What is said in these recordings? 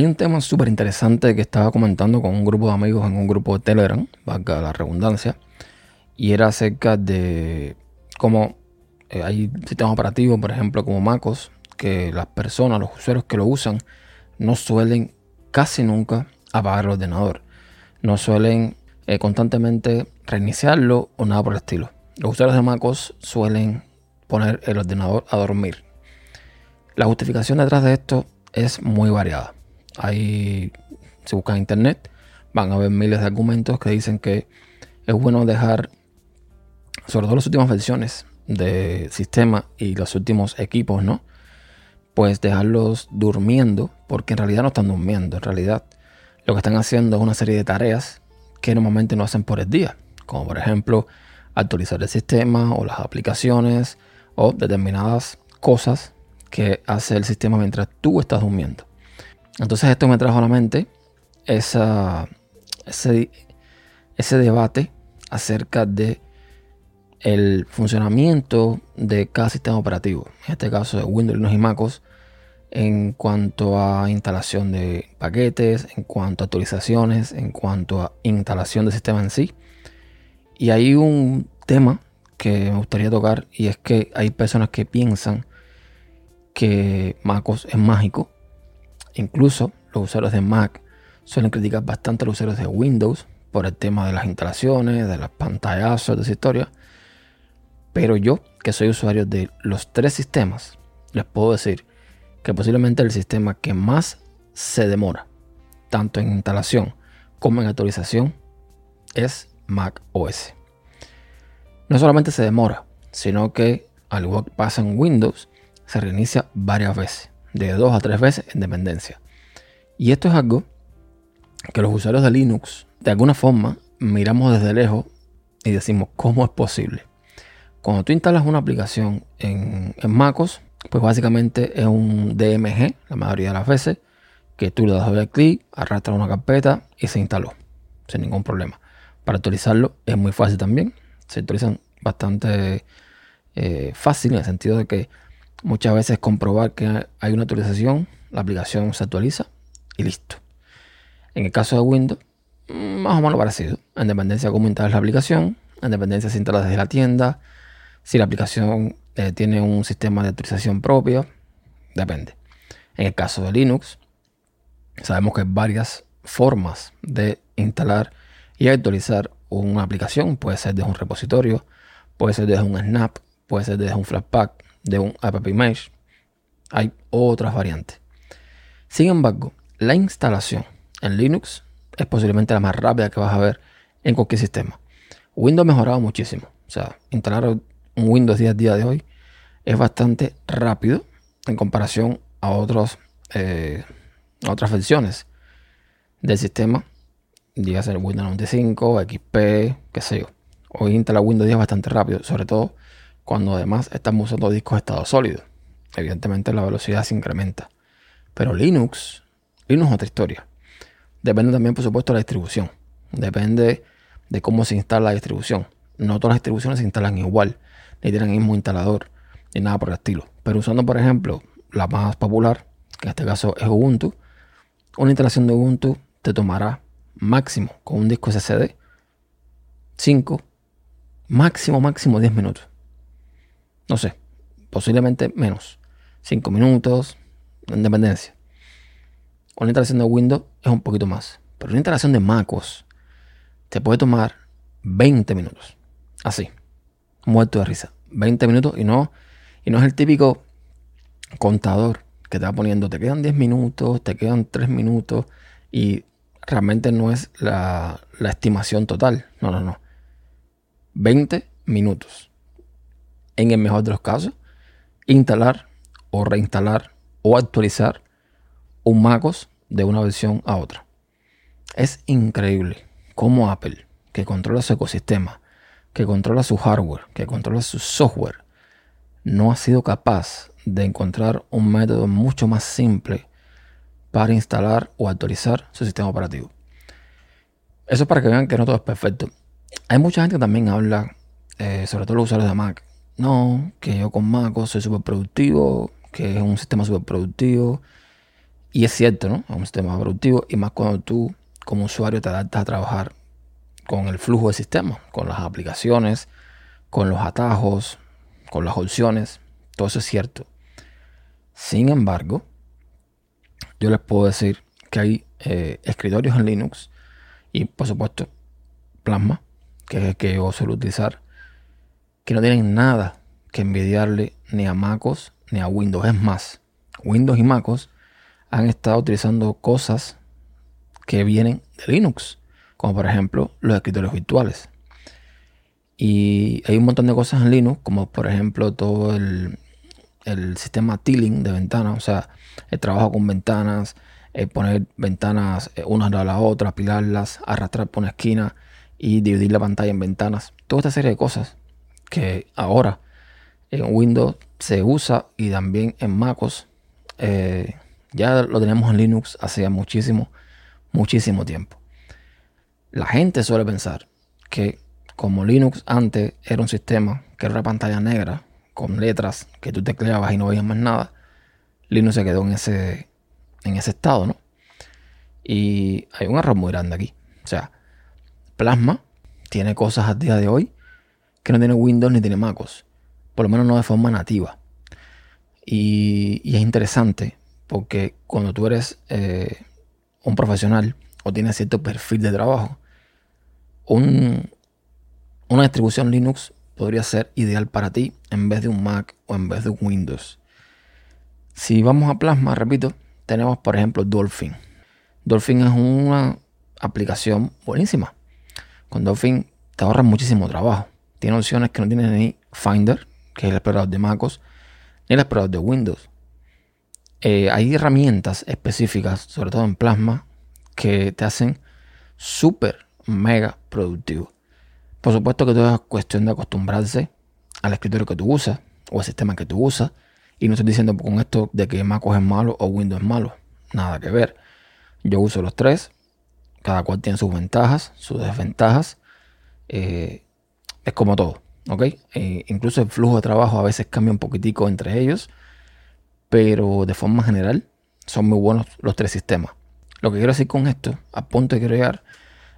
Hay un tema súper interesante que estaba comentando con un grupo de amigos en un grupo de Telegram, valga la redundancia, y era acerca de cómo eh, hay sistemas operativos, por ejemplo, como MacOS, que las personas, los usuarios que lo usan, no suelen casi nunca apagar el ordenador. No suelen eh, constantemente reiniciarlo o nada por el estilo. Los usuarios de MacOS suelen poner el ordenador a dormir. La justificación detrás de esto es muy variada. Hay, si buscan en internet, van a ver miles de argumentos que dicen que es bueno dejar, sobre todo las últimas versiones de sistema y los últimos equipos, ¿no? Pues dejarlos durmiendo, porque en realidad no están durmiendo. En realidad, lo que están haciendo es una serie de tareas que normalmente no hacen por el día, como por ejemplo actualizar el sistema o las aplicaciones o determinadas cosas que hace el sistema mientras tú estás durmiendo. Entonces esto me trajo a la mente ese, ese debate acerca de el funcionamiento de cada sistema operativo, en este caso de Windows, y MacOS, en cuanto a instalación de paquetes, en cuanto a actualizaciones, en cuanto a instalación del sistema en sí. Y hay un tema que me gustaría tocar y es que hay personas que piensan que MacOS es mágico. Incluso los usuarios de Mac suelen criticar bastante a los usuarios de Windows por el tema de las instalaciones, de las pantallazos, de esa historia. Pero yo, que soy usuario de los tres sistemas, les puedo decir que posiblemente el sistema que más se demora, tanto en instalación como en actualización, es Mac OS. No solamente se demora, sino que, al igual que pasa en Windows, se reinicia varias veces, de dos a tres veces en dependencia. Y esto es algo que los usuarios de Linux, de alguna forma, miramos desde lejos y decimos, ¿cómo es posible? Cuando tú instalas una aplicación en, en MacOS, pues básicamente es un DMG, la mayoría de las veces, que tú le das doble clic, arrastras una carpeta y se instaló, sin ningún problema. Para actualizarlo es muy fácil también, se actualizan bastante eh, fácil en el sentido de que muchas veces comprobar que hay una actualización, la aplicación se actualiza y listo. En el caso de Windows, más o menos parecido, en dependencia de cómo instalas la aplicación, en dependencia si instalas desde la tienda, si la aplicación eh, tiene un sistema de actualización propio, depende. En el caso de Linux, sabemos que hay varias formas de instalar y actualizar una aplicación. Puede ser desde un repositorio, puede ser desde un Snap, puede ser desde un Flatpak, de un app image. Hay otras variantes. Sin embargo, la instalación en Linux es posiblemente la más rápida que vas a ver en cualquier sistema. Windows ha mejorado muchísimo. O sea, instalar un Windows 10 a día de hoy es bastante rápido en comparación a, otros, eh, otras versiones del sistema. Diga ser Windows 95, XP, qué sé yo. Hoy instalar Windows 10 bastante rápido, sobre todo cuando además estamos usando discos de estado sólido. Evidentemente la velocidad se incrementa. Pero Linux, Linux es otra historia. Depende también, por supuesto, de la distribución. Depende de cómo se instala la distribución. No todas las distribuciones se instalan igual ni tienen el mismo instalador, ni nada por el estilo. Pero usando, por ejemplo, la más popular, que en este caso es Ubuntu, una instalación de Ubuntu te tomará máximo con un disco SSD 5, máximo, máximo 10 minutos. No sé, posiblemente menos. 5 minutos, en dependencia. Una instalación de Windows es un poquito más. Pero una instalación de MacOS te puede tomar 20 minutos. Así muerto de risa. 20 minutos y no, y no es el típico contador que te va poniendo, te quedan 10 minutos, te quedan 3 minutos y realmente no es la, la estimación total. No, no, no. 20 minutos. En el mejor de los casos, instalar o reinstalar o actualizar un MacOS de una versión a otra. Es increíble cómo Apple, que controla su ecosistema, que controla su hardware, que controla su software, no ha sido capaz de encontrar un método mucho más simple para instalar o actualizar su sistema operativo. Eso es para que vean que no todo es perfecto. Hay mucha gente que también habla, eh, sobre todo los usuarios de Mac, no, que yo con Mac soy súper productivo, que es un sistema súper productivo. Y es cierto, ¿no? Es un sistema productivo y más cuando tú como usuario te adaptas a trabajar con el flujo de sistema, con las aplicaciones, con los atajos, con las opciones. Todo eso es cierto. Sin embargo, yo les puedo decir que hay eh, escritorios en Linux y por supuesto Plasma, que es el que yo suelo utilizar, que no tienen nada que envidiarle ni a MacOS ni a Windows. Es más, Windows y MacOS han estado utilizando cosas que vienen de Linux, como por ejemplo los escritorios virtuales. Y hay un montón de cosas en Linux, como por ejemplo todo el, sistema tiling de ventanas, o sea, el trabajo con ventanas, eh, poner ventanas eh, unas a la otra, apilarlas, arrastrar por una esquina y dividir la pantalla en ventanas. Toda esta serie de cosas que ahora en Windows se usa y también en MacOS. Eh, ya lo tenemos en Linux hace muchísimo, muchísimo tiempo. La gente suele pensar que como Linux antes era un sistema que era pantalla negra con letras que tú tecleabas y no veías más nada, Linux se quedó en ese, en ese estado, ¿no? Y hay un error muy grande aquí. O sea, Plasma tiene cosas a día de hoy que no tiene Windows ni tiene MacOS. Por lo menos no de forma nativa. Y, es interesante porque cuando tú eres eh, un profesional o tienes cierto perfil de trabajo, una distribución Linux podría ser ideal para ti en vez de un Mac o en vez de un Windows. Si vamos a Plasma, repito, tenemos por ejemplo Dolphin. Dolphin es una aplicación buenísima. Con Dolphin te ahorras muchísimo trabajo. Tiene opciones que no tiene ni Finder, que es el explorador de MacOS, ni el explorador de Windows. Eh, hay herramientas específicas, sobre todo en Plasma, que te hacen súper, mega productivo. Por supuesto que todo es cuestión de acostumbrarse al escritorio que tú usas o al sistema que tú usas. Y no estoy diciendo con esto de que MacOS es malo o Windows es malo. Nada que ver. Yo uso los tres. Cada cual tiene sus ventajas, sus desventajas. Eh, es como todo. ¿ok? Eh, incluso el flujo de trabajo a veces cambia un poquitico entre ellos, pero de forma general son muy buenos los tres sistemas. Lo que quiero decir con esto, a punto de crear,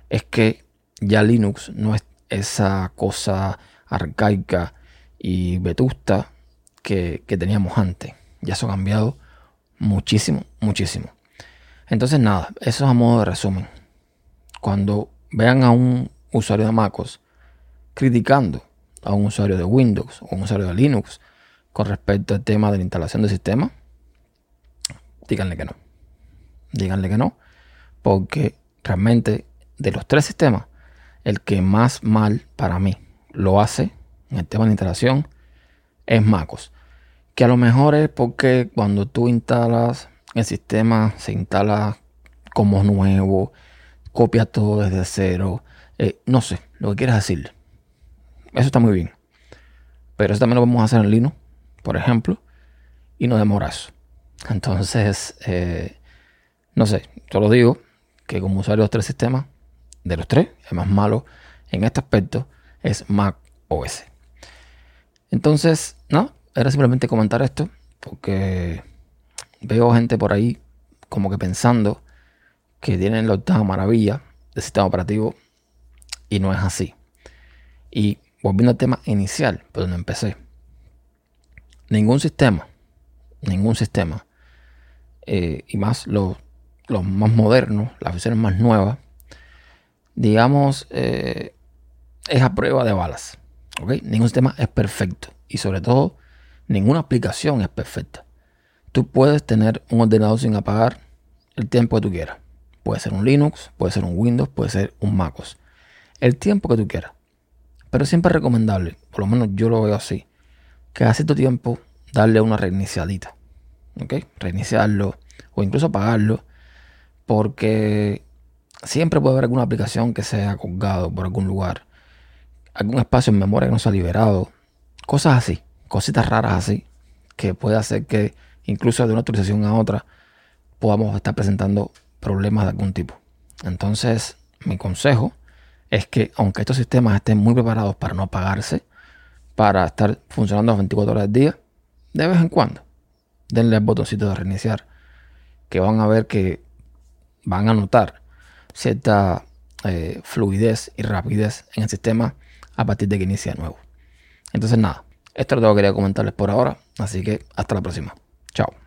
es que ya Linux no es esa cosa arcaica y vetusta que, que teníamos antes. Ya eso ha cambiado muchísimo, muchísimo. Entonces nada, eso es a modo de resumen. Cuando vean a un usuario de MacOS criticando a un usuario de Windows o un usuario de Linux con respecto al tema de la instalación del sistema, díganle que no. Díganle que no, porque realmente de los tres sistemas, el que más mal para mí lo hace en el tema de instalación es MacOS. Que a lo mejor es porque cuando tú instalas el sistema, se instala como nuevo, copia todo desde cero. Eh, no sé, lo que quieras decirle. Eso está muy bien. Pero eso también lo podemos hacer en Linux, por ejemplo, y no demoras. Entonces, eh, no sé, yo lo digo que como usuario de los tres sistemas, de los tres, el más malo en este aspecto es Mac OS. Entonces, no, era simplemente comentar esto, porque veo gente por ahí como que pensando que tienen la octava maravilla del sistema operativo y no es así. Y volviendo al tema inicial, por donde empecé. Ningún sistema, ningún sistema, eh, y más los, más modernos, las versiones más nuevas, digamos, eh, es a prueba de balas. Ningún sistema es perfecto. Y sobre todo, ninguna aplicación es perfecta. Tú puedes tener un ordenador sin apagar el tiempo que tú quieras. Puede ser un Linux, puede ser un Windows, puede ser un MacOS. El tiempo que tú quieras. Pero siempre es recomendable, por lo menos yo lo veo así, que a cierto tiempo darle una reiniciadita. ¿Ok? Reiniciarlo o incluso apagarlo. Porque siempre puede haber alguna aplicación que se haya colgado por algún lugar. Algún espacio en memoria que no se ha liberado. Cosas así. Cositas raras así. Que puede hacer que incluso de una actualización a otra podamos estar presentando problemas de algún tipo. Entonces, mi consejo es que aunque estos sistemas estén muy preparados para no apagarse, para estar funcionando las 24 horas del día, de vez en cuando denle el botoncito de reiniciar, que van a ver que van a notar cierta eh, fluidez y rapidez en el sistema a partir de que inicia de nuevo. Entonces nada, esto es lo que quería comentarles por ahora, así que hasta la próxima. Chao.